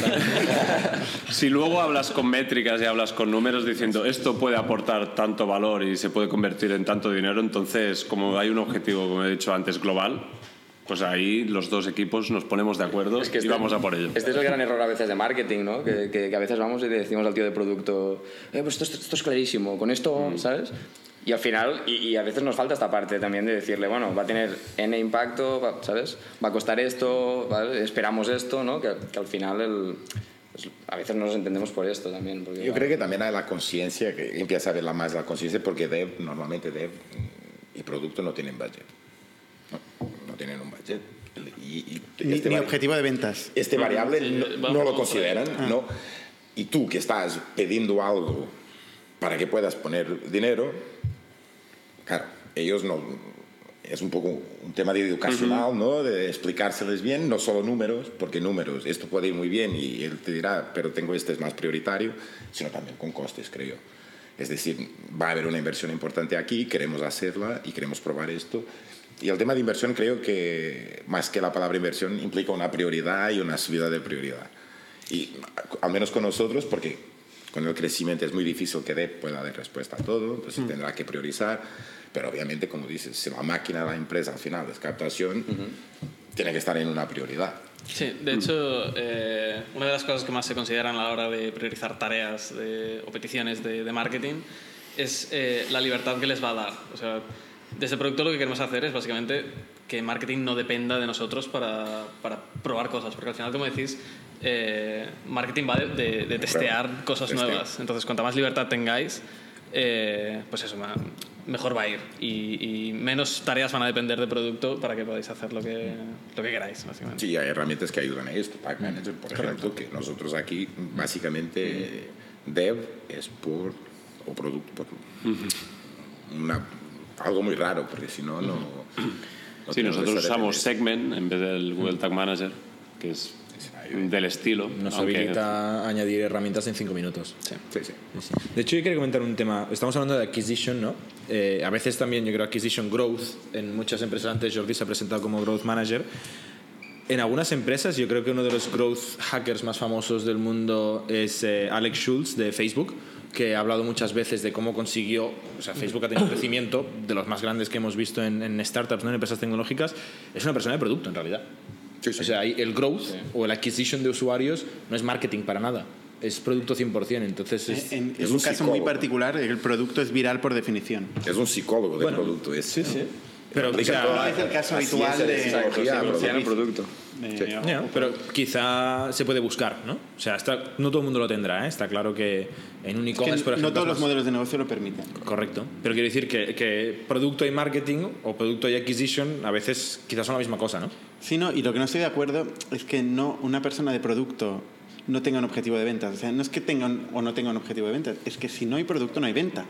si luego hablas con métricas y hablas con números diciendo esto puede aportar tanto valor y se puede convertir en tanto dinero, entonces como hay un objetivo, como he dicho antes, global, pues ahí los dos equipos nos ponemos de acuerdo es que este, y vamos a por ello. Este es el gran error a veces de marketing, ¿no? Que, que, que a veces vamos y le decimos al tío de producto, eh, pues esto, esto es clarísimo, con esto, mm. ¿sabes? Y al final, y, y, a veces nos falta esta parte también de decirle, bueno, va a tener N impacto, ¿sabes? Va a costar esto, ¿vale? esperamos esto, ¿no? Que, que al final el, pues a veces no nos entendemos por esto también. Porque, Yo creo que también hay la conciencia, que empieza a ver más la conciencia, porque Dev, normalmente Dev y producto no tienen budget. No, tienen un budget. Y, y ni, este ni objetivo de ventas. Este variable sí, no, no, lo consideran, ah. ¿no? Y tú que estás pidiendo algo para que puedas poner dinero, claro, ellos no. Es un poco un tema de educacional, uh -huh. ¿no? De explicárseles bien, no solo números, porque números, esto puede ir muy bien y él te dirá, pero tengo este es más prioritario, sino también con costes, creo. Es decir, va a haber una inversión importante aquí, queremos hacerla y queremos probar esto. Y el tema de inversión creo que más que la palabra inversión implica una prioridad y una subida de prioridad. Y al menos con nosotros, porque con el crecimiento es muy difícil que dé pueda dar respuesta a todo, entonces mm. tendrá que priorizar. Pero obviamente, como dices, si la máquina de la empresa al final es captación, uh -huh. tiene que estar en una prioridad. Sí, de hecho, eh, una de las cosas que más se consideran a la hora de priorizar tareas de, o peticiones de, de marketing es eh, la libertad que les va a dar. O sea, desde producto lo que queremos hacer es básicamente que marketing no dependa de nosotros para, para probar cosas, porque al final, como decís, eh, marketing va de, de- de testear cosas Testeo. nuevas. Entonces, cuanta más libertad tengáis, eh, pues eso, mejor va a ir. Y, y menos tareas van a depender de producto para que podáis hacer lo que, lo que queráis, básicamente. Sí, hay herramientas que ayudan a esto. Pack Manager, por ejemplo, que nosotros aquí, básicamente, Dev es por. o producto por. una, algo muy raro, porque si no, no. no Sí, nosotros usamos. Segment en vez del Google Tag Manager, que es del estilo. Nos aunque- habilita añadir herramientas en 5 minutos. Sí, sí. Sí, sí. De hecho, yo quería comentar un tema. Estamos hablando de acquisition, ¿no? Eh, a veces también yo creo acquisition growth. En muchas empresas antes Jordi se ha presentado como growth manager. En algunas empresas, yo creo que uno de los growth hackers más famosos del mundo es eh, Alex Schultz de Facebook, que ha hablado muchas veces de cómo consiguió, o sea, Facebook ha tenido un crecimiento de los más grandes que hemos visto en, en startups, ¿no? en empresas tecnológicas. Es una persona de producto, en realidad. Sí, sí. O sea, el growth o el acquisition de usuarios no es marketing para nada. Es producto 100%. Entonces es, En, en es un un caso muy particular, el producto es viral por definición. Es un psicólogo del Bueno, producto. Es, sí, sí. Pero, o sea, no es el caso habitual de- Funciona el producto. Eh, Ya, pero quizá se puede buscar, ¿no? O sea, está, no todo el mundo lo tendrá, ¿eh? Está claro que en un que e-commerce, por ejemplo... no todos es los más- modelos de negocio lo permiten. Correcto. Pero quiero decir que, que producto y marketing o producto y acquisition a veces quizás son la misma cosa, ¿no? Sí, no, y lo que no estoy de acuerdo es que no una persona de producto no tenga un objetivo de ventas. O sea, no es que tengan o no tenga un objetivo de ventas, es que si no hay producto no hay venta.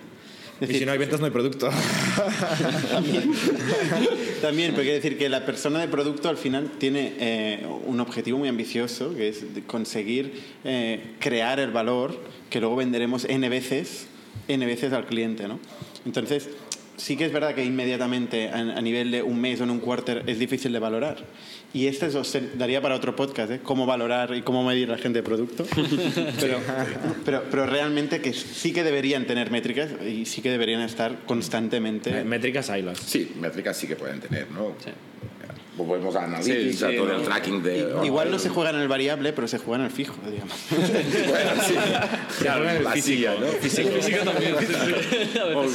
Es y si no hay ventas no hay producto. también, también, pero quiere decir que la persona de producto al final tiene eh, un objetivo muy ambicioso, que es conseguir eh, crear el valor que luego venderemos N veces, N veces al cliente, ¿no? Entonces, sí que es verdad que inmediatamente a, a nivel de un mes o en un quarter es difícil de valorar. Y este os daría para otro podcast, ¿eh? Cómo valorar y cómo medir la gente de producto. pero, pero, pero realmente que sí que deberían tener métricas y sí que deberían estar constantemente... Métricas haylas. Sí, métricas sí que pueden tener, ¿no? Volvemos a Analytics, Sí, a sí, todo no. el tracking de... Igual no se juega en el variable, pero se juega en el fijo, digamos. Bueno, sí. Claro, en el físico, ¿no? Física también. A O.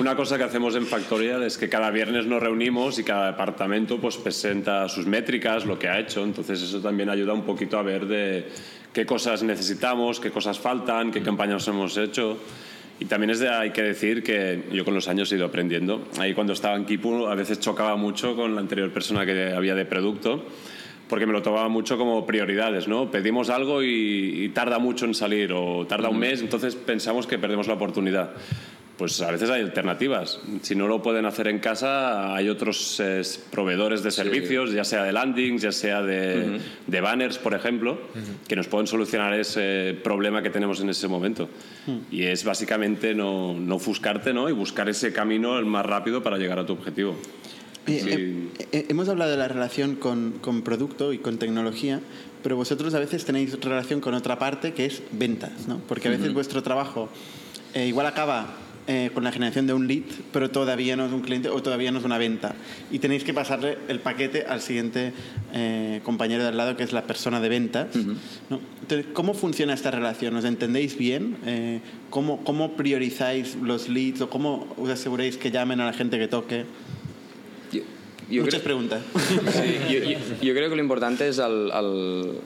Una cosa que hacemos en Factorial es que cada viernes nos reunimos y cada departamento pues presenta sus métricas, lo que ha hecho. Entonces eso también ayuda un poquito a ver de qué cosas necesitamos, qué cosas faltan, qué campañas hemos hecho. Y también es de, hay que decir que yo con los años he ido aprendiendo. Ahí cuando estaba en Kipu a veces chocaba mucho con la anterior persona que había de producto porque me lo tomaba mucho como prioridades, ¿no? Pedimos algo y, y tarda mucho en salir o tarda un mes, entonces pensamos que perdemos la oportunidad. Pues a veces hay alternativas. Si no lo pueden hacer en casa, hay otros eh, proveedores de servicios, ya sea de landings, ya sea de, de banners, por ejemplo, que nos pueden solucionar ese problema que tenemos en ese momento. Y es básicamente no, no ofuscarte ¿no? y buscar ese camino el más rápido para llegar a tu objetivo. Eh, Sí. eh, eh, hemos hablado de la relación con, con producto y con tecnología, pero vosotros a veces tenéis relación con otra parte que es ventas, ¿no? Porque a veces vuestro trabajo eh, igual acaba eh, con la generación de un lead, pero todavía no es un cliente o todavía no es una venta. Y tenéis que pasarle el paquete al siguiente eh, compañero de al lado, que es la persona de ventas. ¿no? Entonces, ¿cómo funciona esta relación? ¿Os entendéis bien? Eh, ¿cómo, ¿Cómo priorizáis los leads o cómo os aseguráis que llamen a la gente que toque? Yo, yo Muchas creo, preguntas. sí, yo, creo que lo importante es al, al,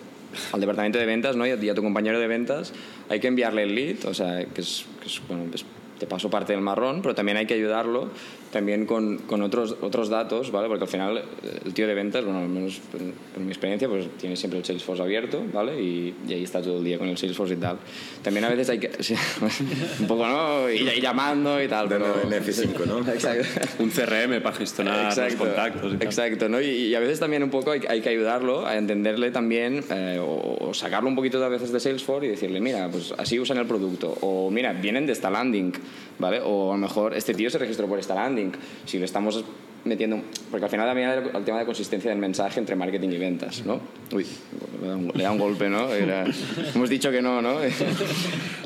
al departamento de ventas ¿no? y, a, y a tu compañero de ventas hay que enviarle el lead, o sea, que es, que es, bueno, es- te paso parte del marrón, pero también hay que ayudarlo también con, con otros, otros datos, ¿vale? Porque al final el tío de ventas, bueno, al menos en, mi experiencia, pues tiene siempre el Salesforce abierto, ¿vale? Y, y ahí está todo el día con el Salesforce y tal. También a veces hay que... sí, un poco, ¿no? Y, y llamando y tal, De pero... en F5, ¿no? Exacto. Un CRM para gestionar los contactos y tal. Exacto, ¿no? Y, y a veces también un poco hay, hay que ayudarlo a entenderle también eh, o, o sacarlo un poquito a veces de Salesforce y decirle, mira, pues así usan el producto. O mira, vienen de esta landing, ¿vale? O a lo mejor este tío se registró por esta landing. Si le estamos metiendo... Porque al final también hay el, tema de consistencia del mensaje entre marketing y ventas, ¿no? Uy, le da un, le da un golpe, ¿no? Era- hemos dicho que no, ¿no?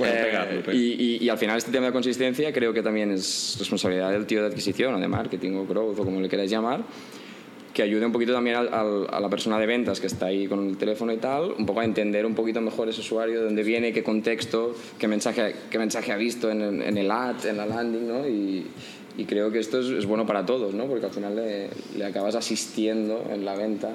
Eh, pero- y, y- y al final este tema de consistencia creo que también es responsabilidad del tío de adquisición o de marketing o growth o como le queráis llamar que ayude un poquito también al, al, a la persona de ventas que está ahí con el teléfono y tal, un poco a entender un poquito mejor ese usuario, de dónde viene, qué contexto, qué mensaje, qué mensaje ha visto en el, en el ad, en la landing, ¿no? Y, y creo que esto es, es, bueno para todos, ¿no? Porque al final le, le, acabas asistiendo en la venta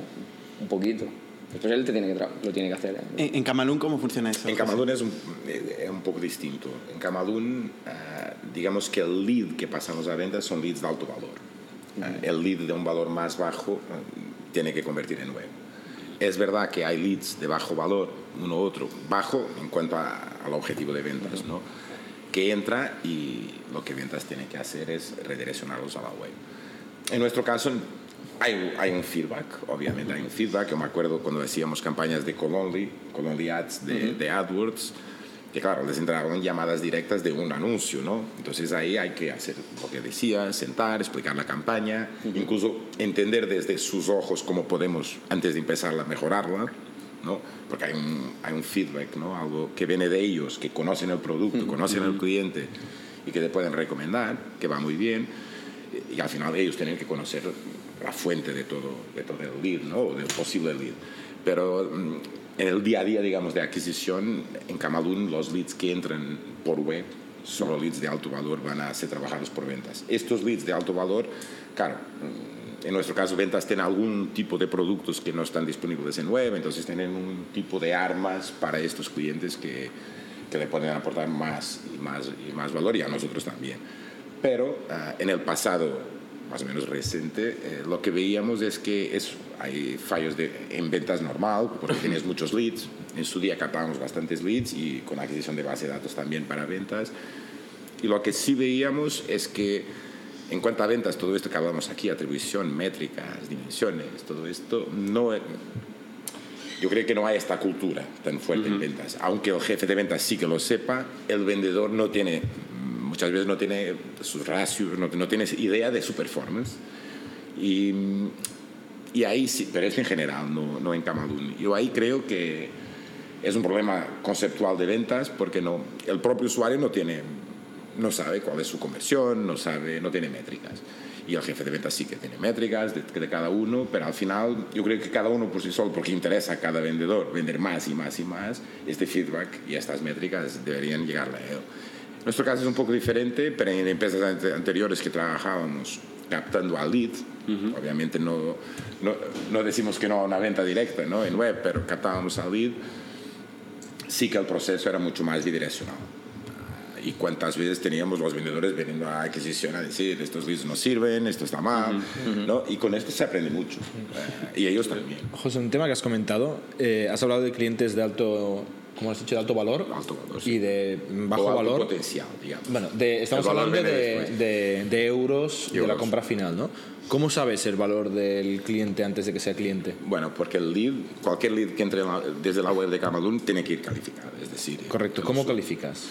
un poquito. Después él te tiene que lo tiene que hacer. ¿eh? ¿En, ¿En, Camalún cómo funciona eso? En Camalún es un, es un poco distinto. En Camalún, uh, digamos que el lead que pasamos a ventas son leads de alto valor. El lead de un valor más bajo uh, tiene que convertir en web. Es verdad que hay leads de bajo valor, uno u otro, bajo en cuanto a, al objetivo de ventas, ¿no? que entra y lo que ventas tiene que hacer es redireccionarlos a la web. En nuestro caso, hay, hay un feedback, obviamente hay un feedback. Yo me acuerdo cuando decíamos campañas de Colonly, Colonly Ads, de, uh -huh. de AdWords, que claro, les entraban llamadas directas de un anuncio, ¿no? Entonces ahí hay que hacer lo que decía, sentar, explicar la campaña, uh -huh. incluso entender desde sus ojos cómo podemos, antes de empezarla, mejorarla, ¿no? Porque hay un, hay un feedback, ¿no? Algo que viene de ellos, que conocen el producto, uh -huh. conocen al cliente y que te pueden recomendar, que va muy bien. Y al final ellos tienen que conocer la fuente de todo, de todo el lead, ¿no? O del posible lead. Pero en el día a día, digamos, de adquisición, en Camalún los leads que entran por web, solo leads de alto valor, van a ser trabajados por ventas. Estos leads de alto valor, claro, en nuestro caso ventas tienen algún tipo de productos que no están disponibles en web, entonces tienen un tipo de armas para estos clientes que, que le pueden aportar más y más, y más valor y a nosotros también. Pero uh, en el pasado más o menos reciente, eh, lo que veíamos es que es, hay fallos de, en ventas normal, porque tienes muchos leads. En su día captábamos bastantes leads y con adquisición de base de datos también para ventas. Y lo que sí veíamos es que en cuanto a ventas, todo esto que hablamos aquí, atribución, métricas, dimensiones, todo esto, no, yo creo que no hay esta cultura tan fuerte uh -huh. en ventas. Aunque el jefe de ventas sí que lo sepa, el vendedor no tiene muchas veces no tiene sus ratios, no, no tiene idea de su performance. Y, y ahí sí, pero es en general, no, no en Camalún. Yo ahí creo que es un problema conceptual de ventas porque no, el propio usuario no, tiene, no sabe cuál es su conversión, no, sabe, no tiene métricas. Y el jefe de ventas sí que tiene métricas de, de, cada uno, pero al final yo creo que cada uno por sí solo, porque interesa a cada vendedor vender más y más y más, este feedback y estas métricas deberían llegarle a él. Nuestro caso es un poco diferente, pero en empresas anteriores que trabajábamos captando al lead, uh -huh. obviamente no, no, no, decimos que no a una venta directa ¿no? en web, pero captábamos al lead, sí que el proceso era mucho más bidireccional. Y cuántas veces teníamos los vendedores veniendo a adquisición a decir, estos leads no sirven, esto está mal, uh -huh. ¿no? Y con esto se aprende mucho. Uh, y ellos también. José, un tema que has comentado, eh, has hablado de clientes de alto como has dicho, de alto valor, alto valor sí. y de bajo alto valor. potencial, digamos. Bueno, de, estamos hablando de, de, de, euros, euros de la compra final, ¿no? ¿Cómo sabes el valor del cliente antes de que sea cliente? Bueno, porque el lead, cualquier lead que entre desde la web de Camalún tiene que ir calificado, es decir... Correcto, ¿cómo calificas?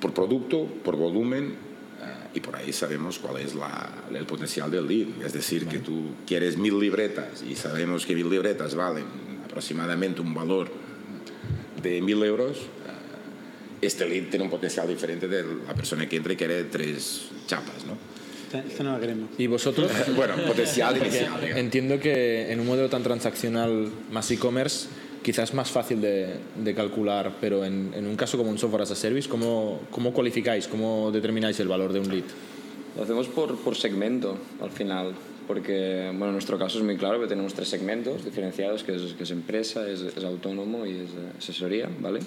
Por producto, por volumen, uh, y por ahí sabemos cuál es la, el potencial del lead. Es decir, vale. que tú quieres mil libretas y sabemos que mil libretas valen aproximadamente un valor de mil euros, este lead tiene un potencial diferente de la persona que entra y quiere tres chapas, ¿no? Esto no lo queremos. ¿Y vosotros? bueno, potencial inicial. Entiendo que en un modelo tan transaccional más e-commerce quizás es más fácil de, de calcular, pero en, en, un caso como un software as a service, ¿cómo, ¿cómo cualificáis, cómo determináis el valor de un lead? Lo hacemos por, por segmento al final, porque bueno, en nuestro caso es muy claro que tenemos tres segmentos diferenciados, que es, que es empresa, es, es, autónomo y es asesoría, ¿vale?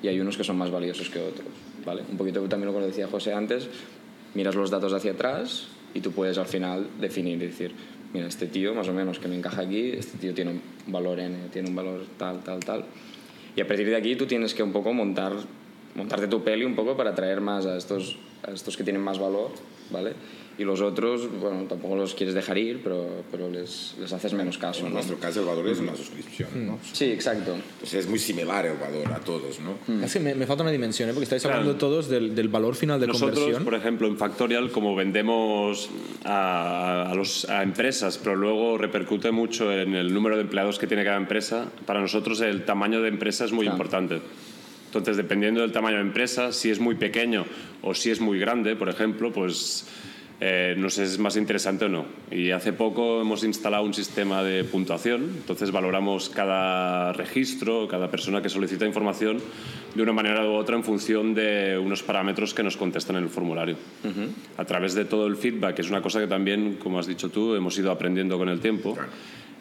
Y hay unos que son más valiosos que otros, ¿vale? Un poquito también lo que decía José antes, miras los datos hacia atrás y tú puedes al final definir y decir, mira, este tío más o menos que me encaja aquí, este tío tiene un valor N, tiene un valor tal, tal, tal. Y a partir de aquí tú tienes que un poco montar, montarte tu peli un poco para atraer más a estos, a estos que tienen más valor, ¿vale? Y los otros, bueno, tampoco los quieres dejar ir, pero, pero les, les haces menos caso. En ¿no? nuestro caso el valor es una suscripción, ¿no? Sí, exacto. Entonces es muy similar el valor a todos, ¿no? Mm. Es que me, me, falta una dimensión, ¿eh? porque estáis hablando claro. todos del, del, valor final de Nosotros, conversión. por ejemplo, en Factorial, como vendemos a, a, los, a empresas, pero luego repercute mucho en el número de empleados que tiene cada empresa, para nosotros el tamaño de empresa es muy claro. importante. Entonces, dependiendo del tamaño de empresa, si es muy pequeño o si es muy grande, por ejemplo, pues eh, nos es más interesante o no. Y hace poco hemos instalado un sistema de puntuación, entonces valoramos cada registro, cada persona que solicita información de una manera u otra en función de unos parámetros que nos contestan en el formulario. A través de todo el feedback, que es una cosa que también, como has dicho tú, hemos ido aprendiendo con el tiempo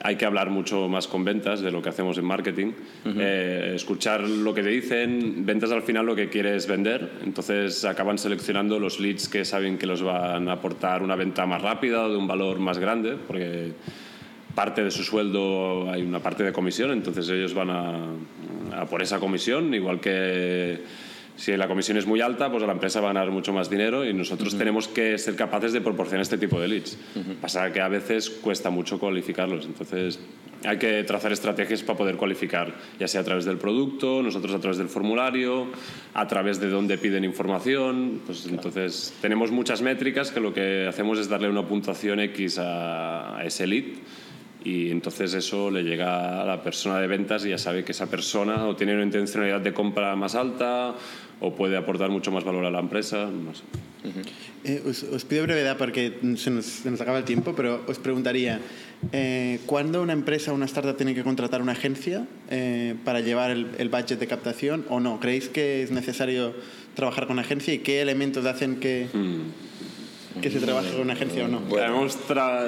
hay que hablar mucho más con ventas de lo que hacemos en marketing. Eh, escuchar lo que te dicen, ventas al final lo que quieres vender, entonces acaban seleccionando los leads que saben que los van a aportar una venta más rápida o de un valor más grande, porque parte de su sueldo hay una parte de comisión, entonces ellos van a, a por esa comisión, igual que si la comisión es muy alta, pues la empresa va a ganar mucho más dinero y nosotros tenemos que ser capaces de proporcionar este tipo de leads. Pasa que a veces cuesta mucho cualificarlos, entonces hay que trazar estrategias para poder cualificar, ya sea a través del producto, nosotros a través del formulario, a través de dónde piden información. Pues entonces tenemos muchas métricas que lo que hacemos es darle una puntuación X a, a ese lead y entonces eso le llega a la persona de ventas y ya sabe que esa persona o tiene una intencionalidad de compra más alta o puede aportar mucho más valor a la empresa. No sé. eh, os, os, pido brevedad porque se nos, se nos, acaba el tiempo, pero os preguntaría, eh, ¿cuándo una empresa o una startup tiene que contratar una agencia eh, para llevar el, el, budget de captación o no? ¿Creéis que es necesario trabajar con agencia y qué elementos hacen que... Mm que se trabaje con una agencia o no. Bueno,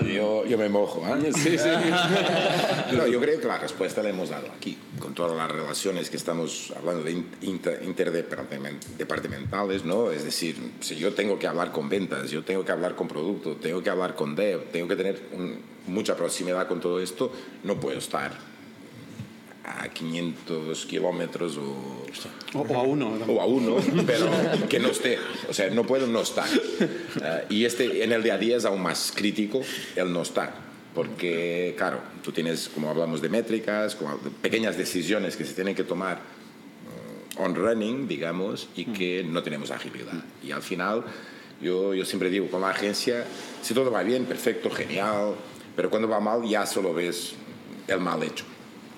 yo, yo, me mojo. ¿eh? Sí, sí. no, yo creo que la respuesta la hemos dado aquí, con todas las relaciones que estamos hablando de inter, interdepartamentales, ¿no? Es decir, si yo tengo que hablar con ventas, yo tengo que hablar con producto, tengo que hablar con dev, tengo que tener un, mucha proximidad con todo esto, no puedo estar a 500 kilómetros o, o, o, a uno. O a uno, pero que no esté. O sea, no puedo no estar. Uh, y este, en el día a día es aún más crítico el no estar. Porque, claro, tú tienes, como hablamos de métricas, como pequeñas decisiones que se tienen que tomar uh, on running, digamos, y que no tenemos agilidad. Y al final, yo, yo siempre digo, con la agencia, si todo va bien, perfecto, genial, pero cuando va mal ya solo ves el mal hecho.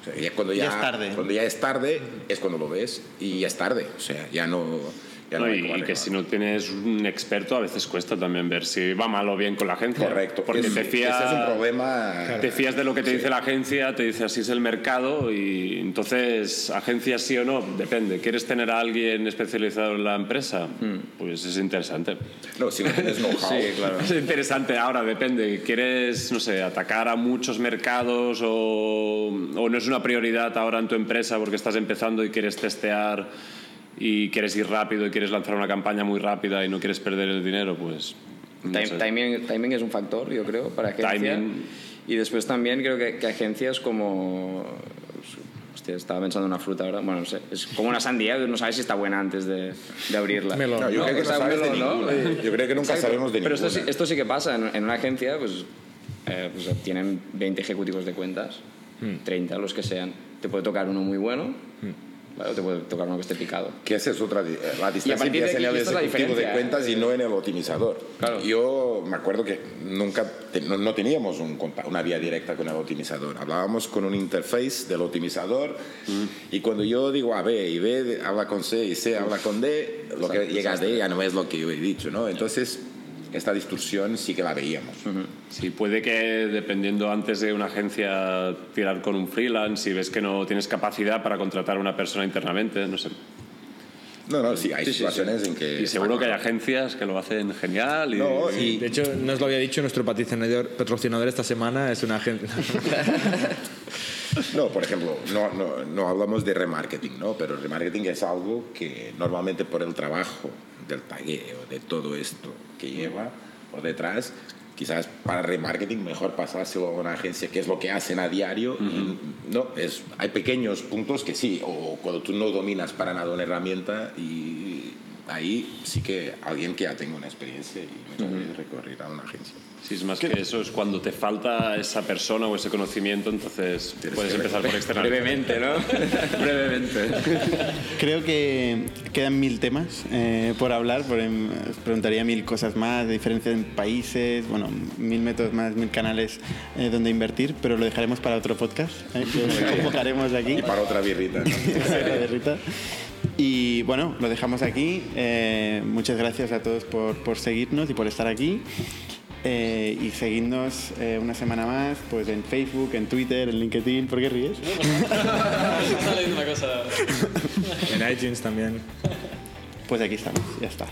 O sea, ya cuando ya, ya, es tarde. Cuando ya es tarde es cuando lo ves y ya es tarde. O sea, ya no. Ya no, no y, y que si no tienes un experto, a veces cuesta también ver si va mal o bien con la agencia. Correcto. Porque es, te fías. Ese es un problema. Te fías de lo que te sí. dice la agencia, te dice así es el mercado y entonces, agencia sí o no, depende. ¿Quieres tener a alguien especializado en la empresa? Hmm. Pues es interesante. No, si no tienes know-how. sí, claro. Es interesante. Ahora depende. ¿Quieres, no sé, atacar a muchos mercados o, o no es una prioridad ahora en tu empresa porque estás empezando y quieres testear? Y quieres ir rápido y quieres lanzar una campaña muy rápida y no quieres perder el dinero, pues... No sé. timing, timing, es un factor, yo creo, para agencia. Timing. Y después también creo que, que agencias como... Hostia, estaba pensando en una fruta ahora. Bueno, no sé. Es como una sandía, no sabes si está buena antes de, de abrirla. Melón. No, yo, no, creo que no sabes melón, de. ¿no? yo creo que nunca Exacto. sabemos de Pero ninguna. esto, esto sí que pasa. En, en una agencia, pues, eh, pues tienen 20 ejecutivos de cuentas, hmm. 30, los que sean. Te puede tocar uno muy bueno. Hmm te puede tocar uno que esté picado. Que esa es otra. La distancia empieza en el ejecutivo de cuentas y no en el optimizador. Claro. Yo me acuerdo que nunca no, no, teníamos un, una vía directa con el optimizador. Hablábamos con un interface del optimizador mm. y cuando yo digo A, B y B habla con C y C habla con D, lo que llega a D ya no es lo que yo he dicho. ¿no? Entonces esta distorsión sí que la veíamos. Uh -huh. Sí, puede que dependiendo antes de una agencia tirar con un freelance, si ves que no tienes capacidad para contratar a una persona internamente, no sé. No, no, sí, hay sí, situaciones sí, sí. en que... Y seguro que hay agencias que lo hacen genial. Y... No, y... De hecho, nos lo había dicho nuestro patrocinador, patrocinador esta semana, es una agencia... No, por ejemplo, no, no, no hablamos de remarketing, ¿no? pero remarketing es algo que normalmente por el trabajo del tagueo, de todo esto que lleva por detrás, quizás para remarketing mejor pasárselo a una agencia que es lo que hacen a diario. Uh -huh. No, es, hay pequeños puntos que sí, o cuando tú no dominas para nada una herramienta y ahí sí que alguien que ya tenga una experiencia y uh -huh. recurrir a una agencia. Sí, es más que eso, es cuando te falta esa persona o ese conocimiento, entonces Tienes puedes empezar por externar. Brevemente, ¿no? Brevemente. Creo que quedan mil temas eh, por hablar, por, os preguntaría mil cosas más, de diferencias en países, bueno, mil métodos más, mil canales eh, donde invertir, pero lo dejaremos para otro podcast, eh, que convocaremos aquí. Y para otra birrita. ¿no? para otra birrita. Y bueno, lo dejamos aquí. Eh, muchas gracias a todos por, por seguirnos y por estar aquí. Eh, y seguidnos eh, una semana más pues en Facebook, en Twitter, en LinkedIn. ¿Por qué ríes? Sale una cosa. En iTunes también. Pues aquí estamos, ya está.